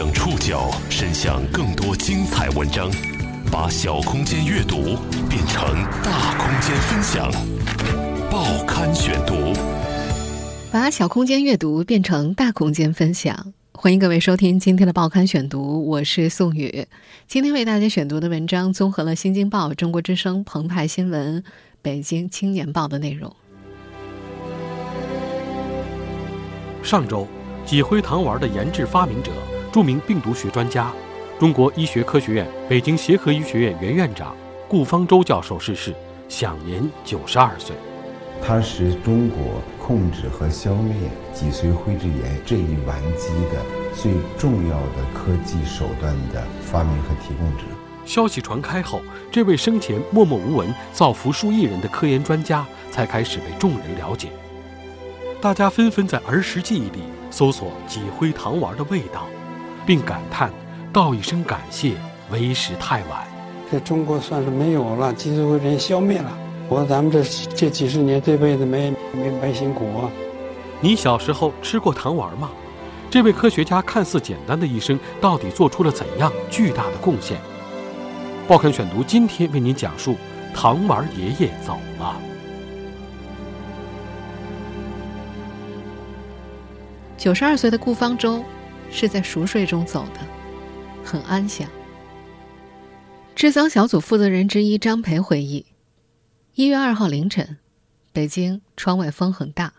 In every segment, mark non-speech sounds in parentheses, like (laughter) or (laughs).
将触角伸向更多精彩文章，把小空间阅读变成大空间分享。报刊选读，把小空间阅读变成大空间分享。欢迎各位收听今天的报刊选读，我是宋宇。今天为大家选读的文章综合了《新京报》《中国之声》《澎湃新闻》《北京青年报》的内容。上周，脊灰糖丸的研制发明者、著名病毒学专家、中国医学科学院北京协和医学院原院长顾方舟教授逝世，享年九十二岁。他是中国控制和消灭脊髓灰质炎这一顽疾的最重要的科技手段的发明和提供者。消息传开后，这位生前默默无闻、造福数亿人的科研专家才开始被众人了解。大家纷纷在儿时记忆里搜索脊灰糖丸的味道，并感叹：“道一声感谢，为时太晚。”这中国算是没有了脊髓灰质炎消灭了。我说咱们这这几十年这辈子没没白辛苦啊！你小时候吃过糖丸吗？这位科学家看似简单的一生，到底做出了怎样巨大的贡献？报刊选读今天为您讲述：糖丸爷爷走了。九十二岁的顾方舟是在熟睡中走的，很安详。治丧小组负责人之一张培回忆。一月二号凌晨，北京窗外风很大。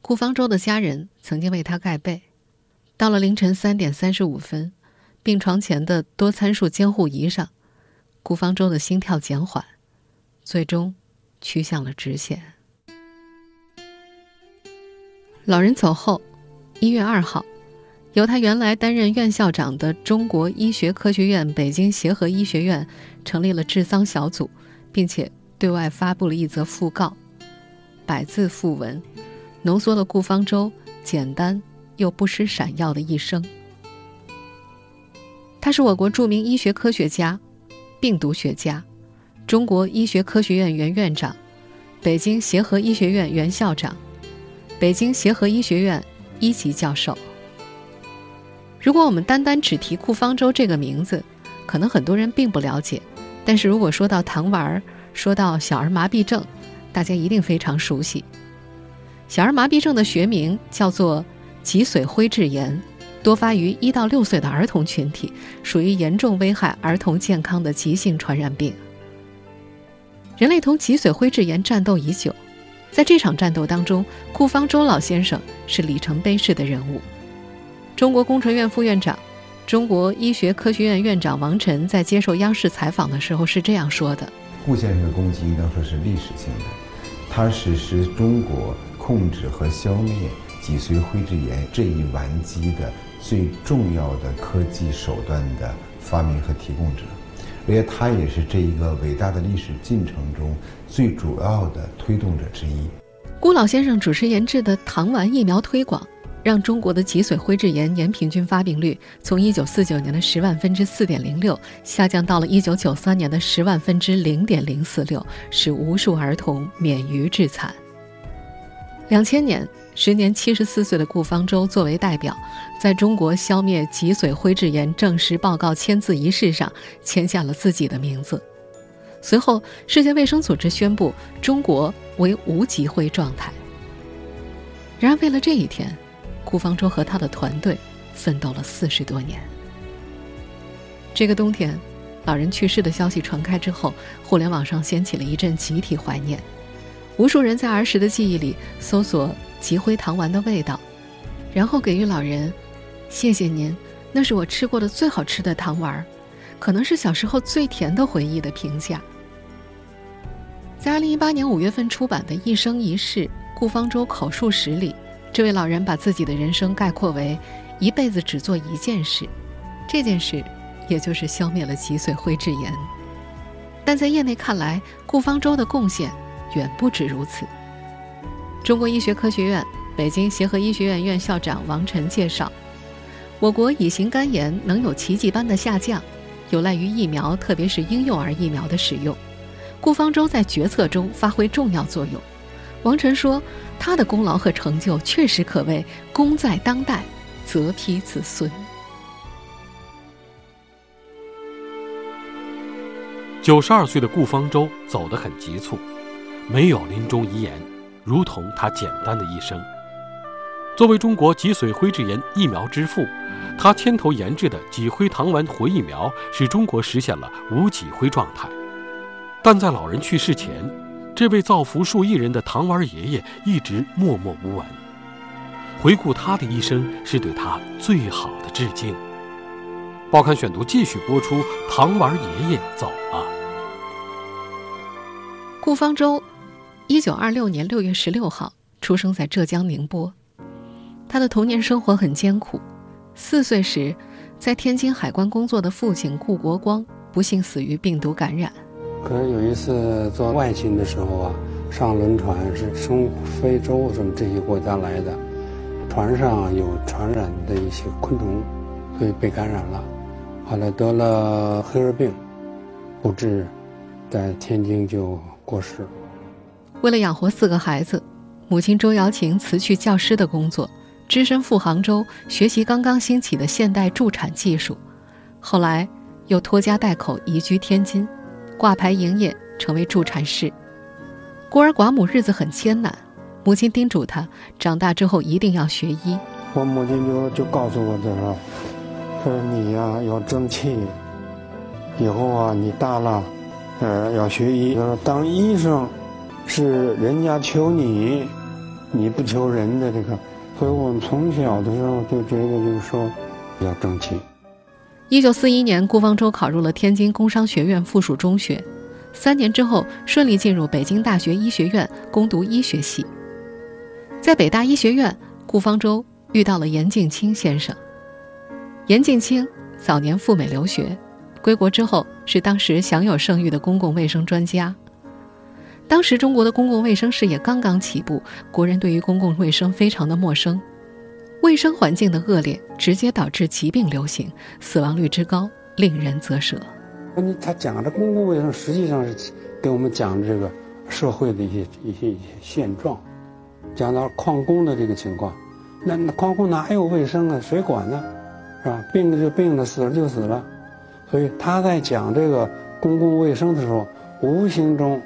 顾方舟的家人曾经为他盖被。到了凌晨三点三十五分，病床前的多参数监护仪上，顾方舟的心跳减缓，最终趋向了直线。老人走后，一月二号，由他原来担任院校长的中国医学科学院北京协和医学院成立了治丧小组，并且。对外发布了一则讣告，百字讣文，浓缩了顾方舟简单又不失闪耀的一生。他是我国著名医学科学家、病毒学家，中国医学科学院原院长，北京协和医学院原校长，北京协和医学院一级教授。如果我们单单只提顾方舟这个名字，可能很多人并不了解。但是如果说到糖丸儿，说到小儿麻痹症，大家一定非常熟悉。小儿麻痹症的学名叫做脊髓灰质炎，多发于一到六岁的儿童群体，属于严重危害儿童健康的急性传染病。人类同脊髓灰质炎战斗已久，在这场战斗当中，顾方舟老先生是里程碑式的人物。中国工程院副院长、中国医学科学院院长王晨在接受央视采访的时候是这样说的。顾先生的功绩应当说是历史性的，他是使中国控制和消灭脊髓灰质炎这一顽疾的最重要的科技手段的发明和提供者，而且他也是这一个伟大的历史进程中最主要的推动者之一。顾老先生主持研制的糖丸疫苗推广。让中国的脊髓灰质炎年平均发病率从1949年的十万分之四点零六下降到了1993年的十万分之零点零四六使无数儿童免于致惨。两千年，时年74岁的顾方舟作为代表，在中国消灭脊髓灰质炎证实报告签字仪式上签下了自己的名字。随后，世界卫生组织宣布中国为无脊灰状态。然而，为了这一天。顾方舟和他的团队奋斗了四十多年。这个冬天，老人去世的消息传开之后，互联网上掀起了一阵集体怀念。无数人在儿时的记忆里搜索集灰糖丸的味道，然后给予老人“谢谢您，那是我吃过的最好吃的糖丸，可能是小时候最甜的回忆”的评价。在二零一八年五月份出版的《一生一世：顾方舟口述史》里。这位老人把自己的人生概括为一辈子只做一件事，这件事也就是消灭了脊髓灰质炎。但在业内看来，顾方舟的贡献远不止如此。中国医学科学院北京协和医学院院校长王晨介绍，我国乙型肝炎能有奇迹般的下降，有赖于疫苗，特别是婴幼儿疫苗的使用。顾方舟在决策中发挥重要作用。王晨说，他的功劳和成就确实可谓功在当代，则披子孙。九十二岁的顾方舟走得很急促，没有临终遗言，如同他简单的一生。作为中国脊髓灰质炎疫苗之父，他牵头研制的脊灰糖丸活疫苗，使中国实现了无脊灰状态。但在老人去世前，这位造福数亿人的糖丸爷爷一直默默无闻。回顾他的一生，是对他最好的致敬。报刊选读继续播出：糖丸爷爷走了。顾方舟，一九二六年六月十六号出生在浙江宁波。他的童年生活很艰苦。四岁时，在天津海关工作的父亲顾国光不幸死于病毒感染。可是有一次做外勤的时候啊，上轮船是从非洲什么这些国家来的。船上有传染的一些昆虫，所以被感染了，后来得了黑热病，不治，在天津就过世。为了养活四个孩子，母亲周瑶琴辞去教师的工作，只身赴杭州学习刚刚兴起的现代助产技术，后来又拖家带口移居天津，挂牌营业，成为助产士。孤儿寡母，日子很艰难。母亲叮嘱他，长大之后一定要学医。我母亲就就告诉我这个，说你呀要争气，以后啊你大了，呃要学医。说当医生是人家求你，你不求人的这个。所以我们从小的时候就觉得就是说要争气。一九四一年，顾方舟考入了天津工商学院附属中学，三年之后顺利进入北京大学医学院攻读医学系。在北大医学院，顾方舟遇到了严敬清先生。严敬清早年赴美留学，归国之后是当时享有盛誉的公共卫生专家。当时中国的公共卫生事业刚刚起步，国人对于公共卫生非常的陌生，卫生环境的恶劣直接导致疾病流行，死亡率之高令人啧舌。他讲的公共卫生实际上是给我们讲这个社会的一些一些现状。讲到矿工的这个情况，那矿工哪有卫生啊？谁管呢？是吧？病了就病了，死了就死了。所以他在讲这个公共卫生的时候，无形中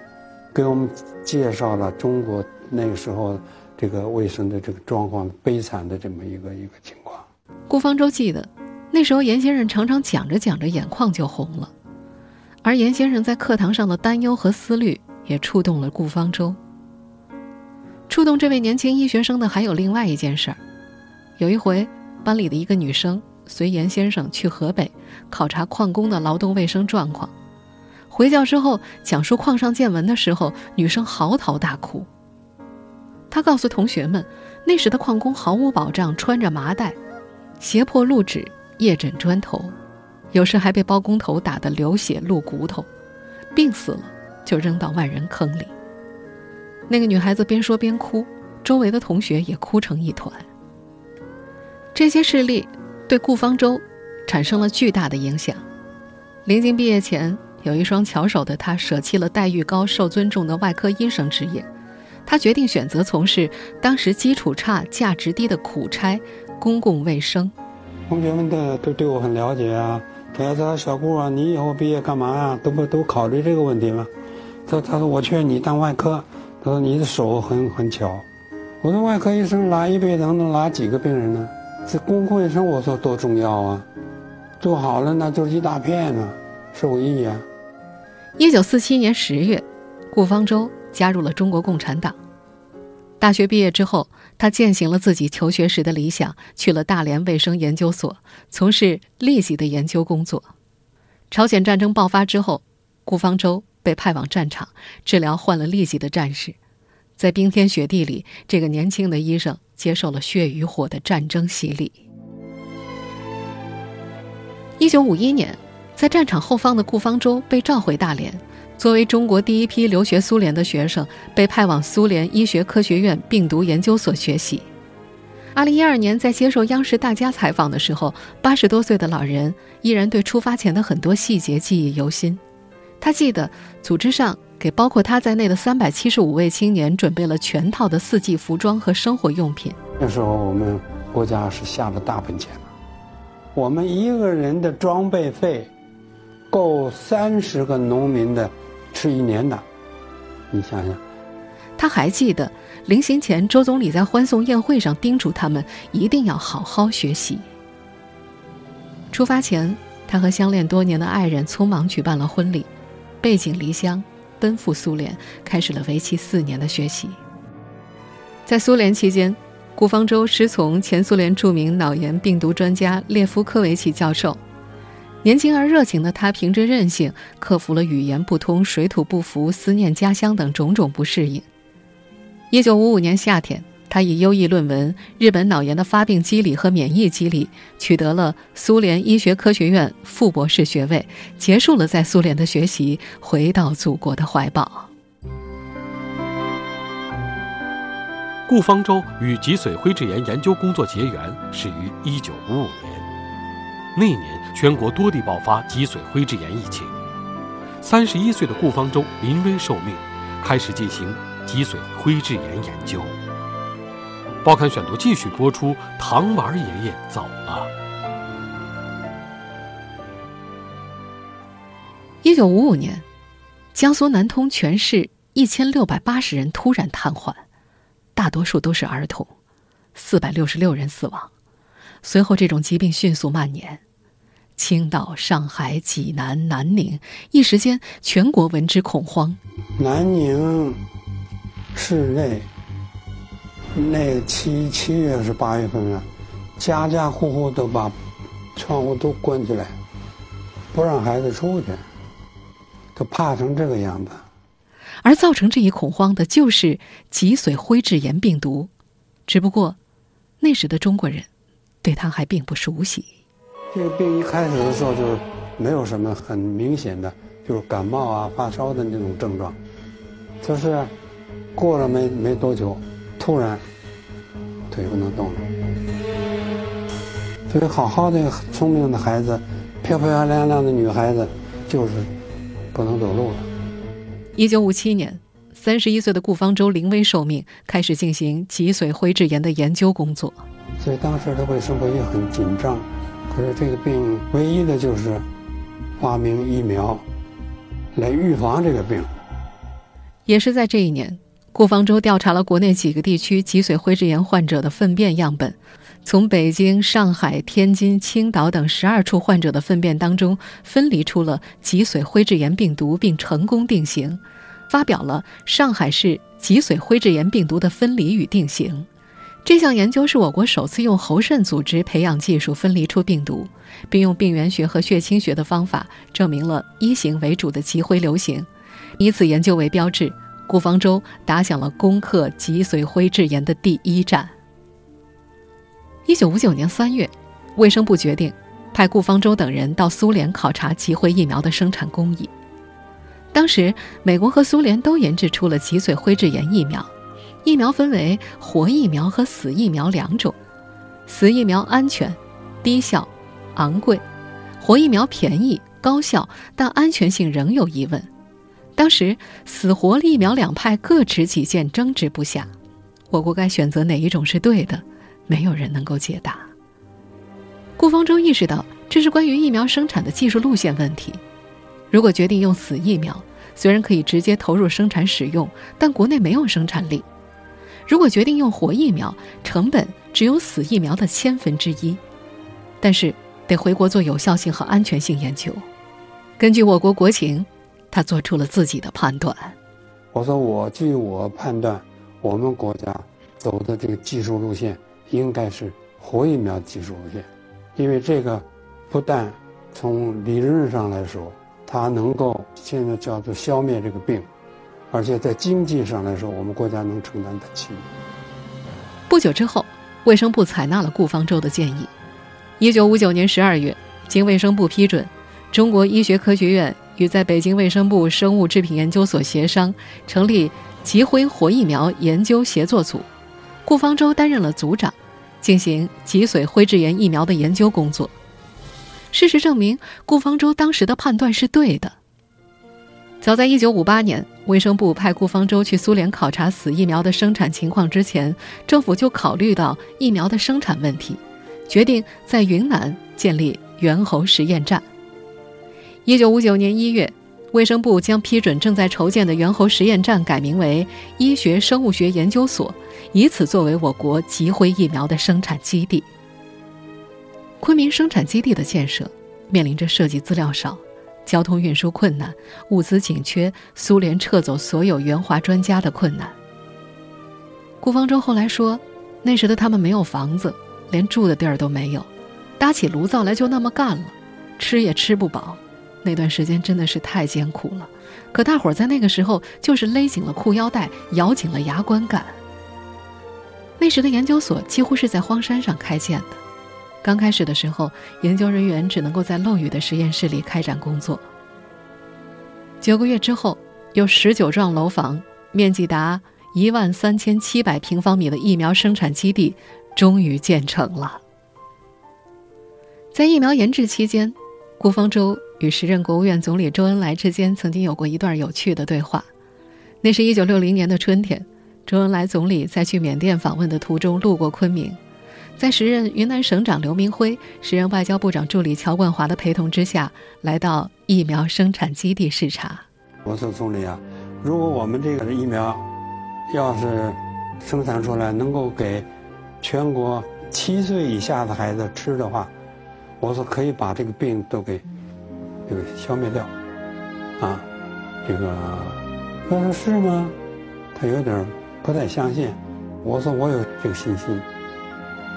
给我们介绍了中国那个时候这个卫生的这个状况悲惨的这么一个一个情况。顾方舟记得，那时候严先生常常讲着讲着眼眶就红了，而严先生在课堂上的担忧和思虑也触动了顾方舟。触动这位年轻医学生的还有另外一件事儿。有一回，班里的一个女生随严先生去河北考察矿工的劳动卫生状况。回教之后，讲述矿上见闻的时候，女生嚎啕大哭。他告诉同学们，那时的矿工毫无保障，穿着麻袋，胁迫录纸，夜枕砖头，有时还被包工头打得流血露骨头，病死了就扔到万人坑里。那个女孩子边说边哭，周围的同学也哭成一团。这些事例对顾方舟产生了巨大的影响。临近毕业前，有一双巧手的他舍弃了待遇高、受尊重的外科医生职业，他决定选择从事当时基础差、价值低的苦差——公共卫生。同学们的都对我很了解啊，他说：“小顾啊，你以后毕业干嘛呀？都不都考虑这个问题吗？”他他说：“我劝你当外科。”他说：“你的手很很巧。”我说：“外科医生拉一辈子能拉几个病人呢？这公共卫生我说多重要啊！做好了那就是一大片啊，受益啊。”一九四七年十月，顾方舟加入了中国共产党。大学毕业之后，他践行了自己求学时的理想，去了大连卫生研究所，从事痢疾的研究工作。朝鲜战争爆发之后，顾方舟。被派往战场治疗患了痢疾的战士，在冰天雪地里，这个年轻的医生接受了血与火的战争洗礼。一九五一年，在战场后方的顾方舟被召回大连，作为中国第一批留学苏联的学生，被派往苏联医学科学院病毒研究所学习。二零一二年，在接受央视大家采访的时候，八十多岁的老人依然对出发前的很多细节记忆犹新。他记得，组织上给包括他在内的三百七十五位青年准备了全套的四季服装和生活用品。那时候我们国家是下了大本钱了，我们一个人的装备费，够三十个农民的吃一年的。你想想，他还记得临行前，周总理在欢送宴会上叮嘱他们一定要好好学习。出发前，他和相恋多年的爱人匆忙举办了婚礼，背井离乡，奔赴苏联，开始了为期四年的学习。在苏联期间，顾方舟师从前苏联著名脑炎病毒专家列夫科维奇教授。年轻而热情的他，凭着韧性克服了语言不通、水土不服、思念家乡等种种不适应。一九五五年夏天，他以优异论文《日本脑炎的发病机理和免疫机理》取得了苏联医学科学院副博士学位，结束了在苏联的学习，回到祖国的怀抱。顾方舟与脊髓灰质炎研究工作结缘始于一九五五年。那年，全国多地爆发脊髓灰质炎疫情。三十一岁的顾方舟临危受命，开始进行脊髓灰质炎研究。报刊选读继续播出：糖丸爷爷走了。一九五五年，江苏南通全市一千六百八十人突然瘫痪，大多数都是儿童，四百六十六人死亡。随后，这种疾病迅速蔓延。青岛、上海、济南、南宁，一时间全国闻之恐慌。南宁市内那七七月是八月份啊，家家户户都把窗户都关起来，不让孩子出去，都怕成这个样子。而造成这一恐慌的就是脊髓灰质炎病毒，只不过那时的中国人对他还并不熟悉。这个病一开始的时候就是没有什么很明显的，就是感冒啊、发烧的那种症状，就是过了没没多久，突然腿不能动了。所以好好的聪明的孩子，漂漂亮亮的女孩子，就是不能走路了。一九五七年，三十一岁的顾方舟临危受命，开始进行脊髓灰质炎的研究工作。所以当时的卫生部也很紧张。可是这个病唯一的就是发明疫苗来预防这个病。也是在这一年，顾方舟调查了国内几个地区脊髓灰质炎患者的粪便样本，从北京、上海、天津、青岛等十二处患者的粪便当中分离出了脊髓灰质炎病毒，并成功定型，发表了《上海市脊髓灰质炎病毒的分离与定型》。这项研究是我国首次用喉肾组织培养技术分离出病毒，并用病原学和血清学的方法证明了一型为主的脊灰流行。以此研究为标志，顾方舟打响了攻克脊髓灰质炎的第一战。一九五九年三月，卫生部决定派顾方舟等人到苏联考察脊灰疫苗的生产工艺。当时，美国和苏联都研制出了脊髓灰质炎疫苗。疫苗分为活疫苗和死疫苗两种，死疫苗安全、低效、昂贵；活疫苗便宜、高效，但安全性仍有疑问。当时死活疫苗两派各持己见，争执不下。我国该选择哪一种是对的，没有人能够解答。顾方舟意识到，这是关于疫苗生产的技术路线问题。如果决定用死疫苗，虽然可以直接投入生产使用，但国内没有生产力。如果决定用活疫苗，成本只有死疫苗的千分之一，但是得回国做有效性和安全性研究。根据我国国情，他做出了自己的判断。我说，我据我判断，我们国家走的这个技术路线应该是活疫苗技术路线，因为这个不但从理论上来说，它能够现在叫做消灭这个病。而且在经济上来说，我们国家能承担得起。不久之后，卫生部采纳了顾方舟的建议。一九五九年十二月，经卫生部批准，中国医学科学院与在北京卫生部生物制品研究所协商，成立脊灰活疫苗研究协作组。顾方舟担任了组长，进行脊髓灰质炎疫苗的研究工作。事实证明，顾方舟当时的判断是对的。早在1958年，卫生部派顾方舟去苏联考察死疫苗的生产情况之前，政府就考虑到疫苗的生产问题，决定在云南建立猿猴实验站。一九五九年一月，卫生部将批准正在筹建的猿猴实验站改名为医学生物学研究所，以此作为我国吉辉疫苗的生产基地。昆明生产基地的建设面临着设计资料少、交通运输困难、物资紧缺、苏联撤走所有援华专家的困难。顾方舟后来说，那时的他们没有房子，连住的地儿都没有，搭起炉灶来就那么干了，吃也吃不饱。那段时间真的是太艰苦了，可大伙儿在那个时候就是勒紧了裤腰带，咬紧了牙关干。那时的研究所几乎是在荒山上开建的，刚开始的时候，研究人员只能够在漏雨的实验室里开展工作。九个月之后，有十九幢楼房、面积达一万三千七百平方米的疫苗生产基地终于建成了。在疫苗研制期间，顾方舟。与时任国务院总理周恩来之间曾经有过一段有趣的对话。那是一九六零年的春天，周恩来总理在去缅甸访问的途中路过昆明，在时任云南省长刘明辉、时任外交部长助理乔冠华的陪同之下，来到疫苗生产基地视察。我说：“总理啊，如果我们这个疫苗要是生产出来，能够给全国七岁以下的孩子吃的话，我说可以把这个病都给。”这个消灭掉，啊，这个他说是吗？他有点不太相信。我说我有这个信心。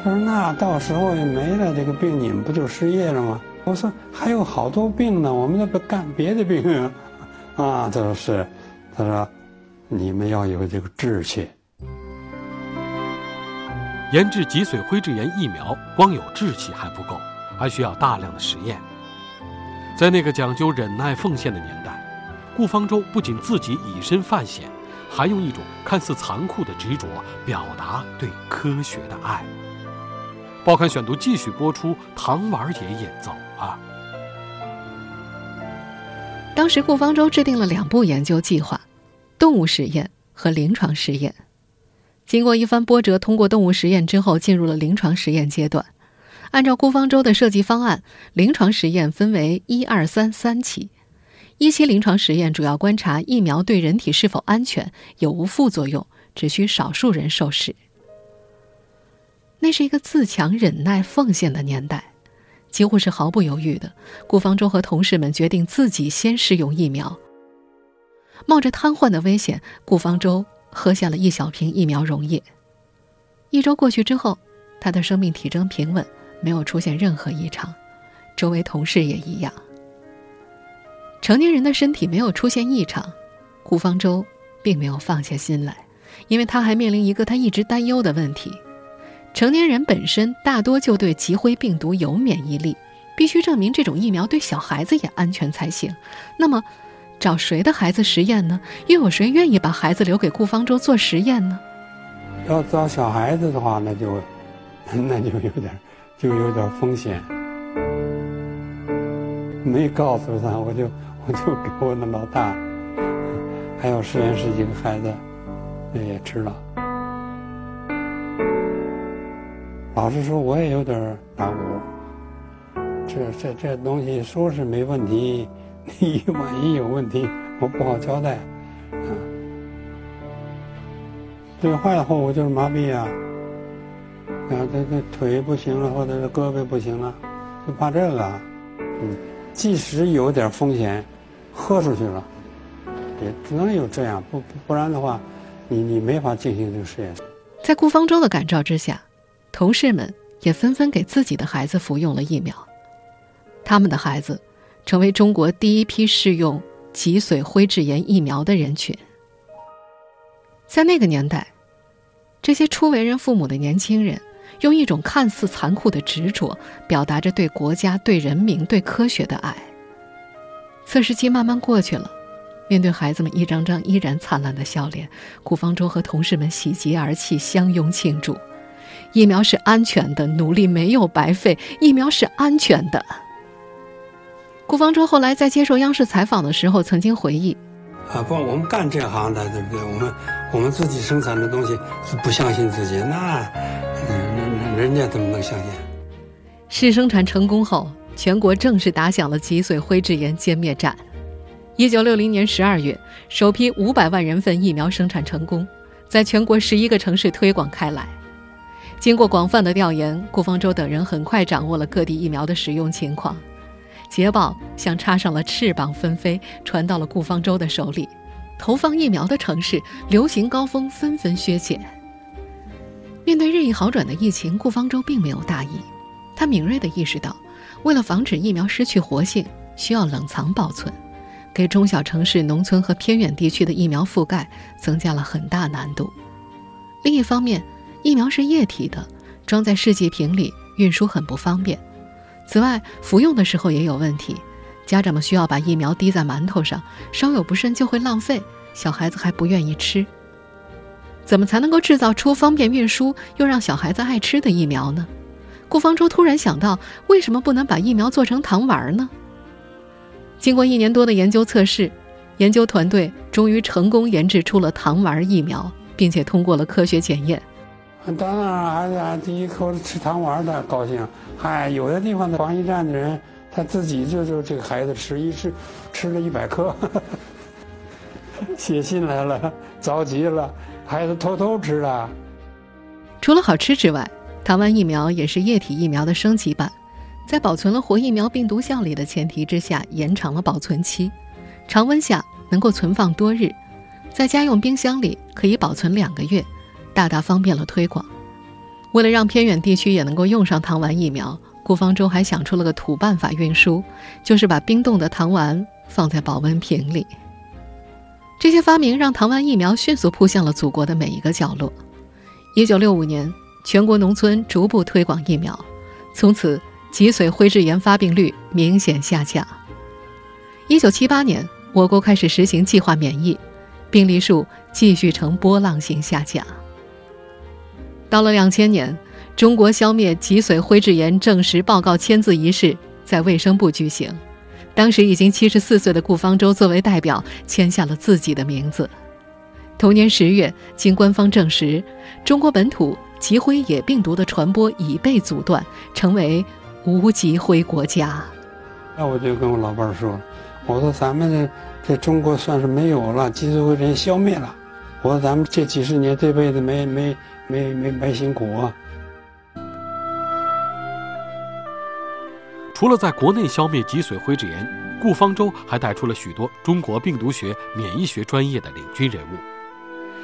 他说那到时候也没了这个病，你们不就失业了吗？我说还有好多病呢，我们那不干别的病啊。啊，他说是。他说你们要有这个志气。研制脊髓灰质炎疫苗，光有志气还不够，还需要大量的实验。在那个讲究忍耐奉献的年代，顾方舟不仅自己以身犯险，还用一种看似残酷的执着表达对科学的爱。报刊选读继续播出《糖丸爷爷走了》。当时顾方舟制定了两部研究计划：动物实验和临床实验。经过一番波折，通过动物实验之后，进入了临床实验阶段。按照顾方舟的设计方案，临床实验分为一二三三期。一期临床实验主要观察疫苗对人体是否安全，有无副作用，只需少数人受试。那是一个自强、忍耐、奉献的年代，几乎是毫不犹豫的，顾方舟和同事们决定自己先试用疫苗。冒着瘫痪的危险，顾方舟喝下了一小瓶疫苗溶液。一周过去之后，他的生命体征平稳。没有出现任何异常，周围同事也一样。成年人的身体没有出现异常，顾方舟并没有放下心来，因为他还面临一个他一直担忧的问题：成年人本身大多就对脊灰病毒有免疫力，必须证明这种疫苗对小孩子也安全才行。那么，找谁的孩子实验呢？又有谁愿意把孩子留给顾方舟做实验呢？要找小孩子的话，那就 (laughs) 那就有点。就有点风险，没告诉他，我就 (laughs) 我就给我的老大，还有实验室几个孩子，也吃了。老实说，我也有点打鼓。这这这东西说是没问题，(laughs) 你万一有问题，我不好交代。啊，最坏的后果就是麻痹啊。啊，这这腿不行了，或者是胳膊不行了，就怕这个。嗯，即使有点风险，喝出去了，也只能有这样，不不然的话，你你没法进行这个实验。在顾方舟的感召之下，同事们也纷纷给自己的孩子服用了疫苗。他们的孩子，成为中国第一批试用脊髓灰质炎疫苗的人群。在那个年代，这些初为人父母的年轻人。用一种看似残酷的执着，表达着对国家、对人民、对科学的爱。测试期慢慢过去了，面对孩子们一张张依然灿烂的笑脸，顾方舟和同事们喜极而泣，相拥庆祝。疫苗是安全的，努力没有白费，疫苗是安全的。顾方舟后来在接受央视采访的时候曾经回忆：“啊，不，我们干这行的，对不对？我们我们自己生产的东西是不相信自己，那……”人家怎么能相信？试生产成功后，全国正式打响了脊髓灰质炎歼灭战。一九六零年十二月，首批五百万人份疫苗生产成功，在全国十一个城市推广开来。经过广泛的调研，顾方舟等人很快掌握了各地疫苗的使用情况。捷报像插上了翅膀纷飞，传到了顾方舟的手里。投放疫苗的城市，流行高峰纷纷削减。面对日益好转的疫情，顾方舟并没有大意，他敏锐地意识到，为了防止疫苗失去活性，需要冷藏保存，给中小城市、农村和偏远地区的疫苗覆盖增加了很大难度。另一方面，疫苗是液体的，装在试剂瓶里，运输很不方便。此外，服用的时候也有问题，家长们需要把疫苗滴在馒头上，稍有不慎就会浪费，小孩子还不愿意吃。怎么才能够制造出方便运输又让小孩子爱吃的疫苗呢？顾方舟突然想到，为什么不能把疫苗做成糖丸呢？经过一年多的研究测试，研究团队终于成功研制出了糖丸疫苗，并且通过了科学检验。当然，孩子第一口吃糖丸的高兴。嗨，有的地方的防疫站的人，他自己就就这个孩子吃一吃，吃了一百克，(laughs) 写信来了，着急了，孩子偷偷吃了。除了好吃之外，糖丸疫苗也是液体疫苗的升级版，在保存了活疫苗病毒效力的前提之下，延长了保存期，常温下能够存放多日，在家用冰箱里可以保存两个月。大大方便了推广。为了让偏远地区也能够用上糖丸疫苗，顾方舟还想出了个土办法运输，就是把冰冻的糖丸放在保温瓶里。这些发明让糖丸疫苗迅速扑向了祖国的每一个角落。一九六五年，全国农村逐步推广疫苗，从此脊髓灰质炎发病率明显下降。一九七八年，我国开始实行计划免疫，病例数继续呈波浪形下降。到了两千年，中国消灭脊髓灰质炎证实报告签字仪式在卫生部举行。当时已经七十四岁的顾方舟作为代表签下了自己的名字。同年十月，经官方证实，中国本土脊灰野病毒的传播已被阻断，成为无脊灰国家。那我就跟我老伴儿说：“我说咱们这这中国算是没有了脊髓灰质炎消灭了。我说咱们这几十年这辈子没没。”没没没辛苦啊！除了在国内消灭脊髓灰质炎，顾方舟还带出了许多中国病毒学、免疫学专业的领军人物。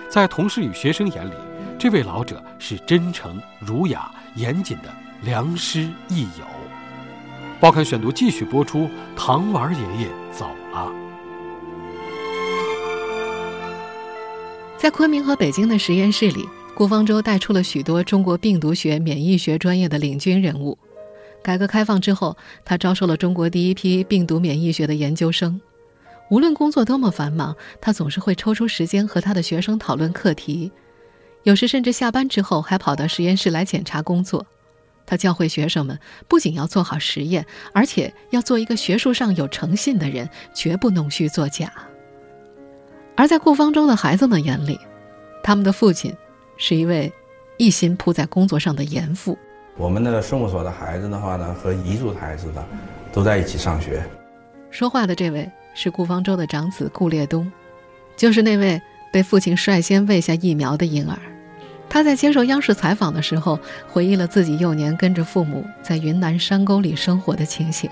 在同事与学生眼里，这位老者是真诚、儒雅、严谨的良师益友。报刊选读继续播出：糖丸爷爷走了。在昆明和北京的实验室里。顾方舟带出了许多中国病毒学、免疫学专业的领军人物。改革开放之后，他招收了中国第一批病毒免疫学的研究生。无论工作多么繁忙，他总是会抽出时间和他的学生讨论课题。有时甚至下班之后还跑到实验室来检查工作。他教会学生们，不仅要做好实验，而且要做一个学术上有诚信的人，绝不弄虚作假。而在顾方舟的孩子们眼里，他们的父亲。是一位一心扑在工作上的严父。我们的生物所的孩子的话呢，和彝族的孩子的都在一起上学。说话的这位是顾方舟的长子顾烈东，就是那位被父亲率先喂下疫苗的婴儿。他在接受央视采访的时候，回忆了自己幼年跟着父母在云南山沟里生活的情形。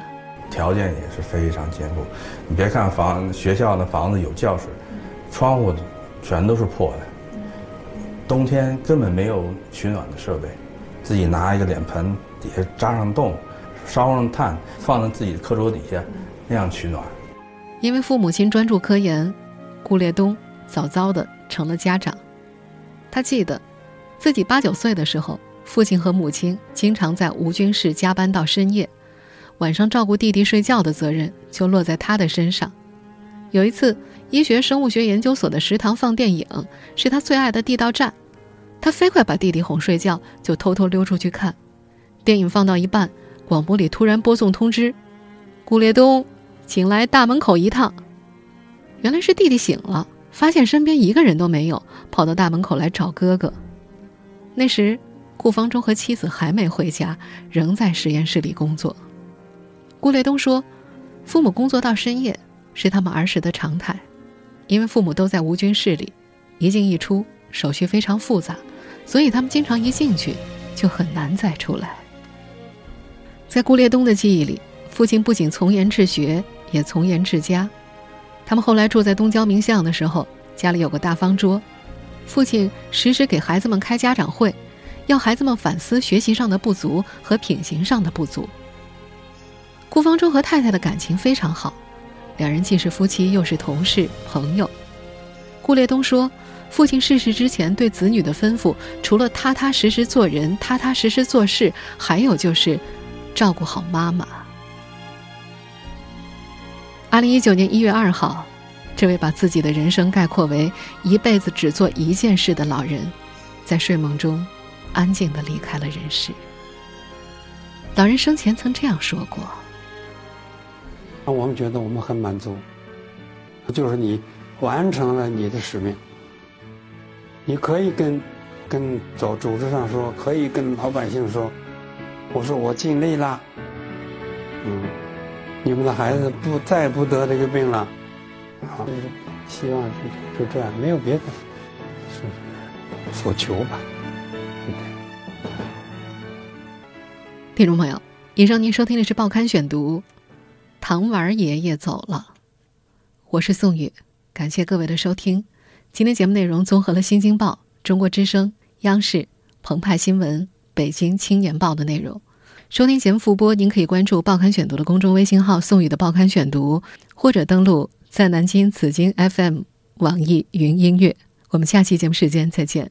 条件也是非常艰苦，你别看房学校的房子有教室，窗户全都是破的。冬天根本没有取暖的设备，自己拿一个脸盆底下扎上洞，烧上炭，放在自己的课桌底下，那样取暖。因为父母亲专注科研，顾烈东早早的成了家长。他记得，自己八九岁的时候，父亲和母亲经常在无菌室加班到深夜，晚上照顾弟弟睡觉的责任就落在他的身上。有一次，医学生物学研究所的食堂放电影，是他最爱的地道战。他飞快把弟弟哄睡觉，就偷偷溜出去看。电影放到一半，广播里突然播送通知：“顾烈东，请来大门口一趟。”原来是弟弟醒了，发现身边一个人都没有，跑到大门口来找哥哥。那时，顾方舟和妻子还没回家，仍在实验室里工作。顾烈东说：“父母工作到深夜是他们儿时的常态，因为父母都在无菌室里，一进一出手续非常复杂，所以他们经常一进去就很难再出来。”在顾烈东的记忆里，父亲不仅从严治学，也从严治家。他们后来住在东郊民巷的时候，家里有个大方桌，父亲时时给孩子们开家长会，要孩子们反思学习上的不足和品行上的不足。顾方舟和太太的感情非常好，两人既是夫妻，又是同事朋友。顾烈东说，父亲逝世之前对子女的吩咐，除了踏踏实实做人、踏踏实实做事，还有就是。照顾好妈妈。二零一九年一月二号，这位把自己的人生概括为一辈子只做一件事的老人，在睡梦中安静的离开了人世。老人生前曾这样说过：“让我们觉得我们很满足，就是你完成了你的使命。你可以跟跟走组织上说，可以跟老百姓说。”我说我尽力了，嗯，你们的孩子不再不得这个病了，啊，希望是就这样，没有别的，是所求吧，听众朋友，以上您收听的是《报刊选读》，唐玩爷爷走了，我是宋宇，感谢各位的收听。今天节目内容综合了《新京报》、中国之声、央视、澎湃新闻。北京青年报的内容，收听节目复播，您可以关注《报刊选读》的公众微信号“宋宇的报刊选读”，或者登录在南京紫金 FM 网易云音乐。我们下期节目时间再见。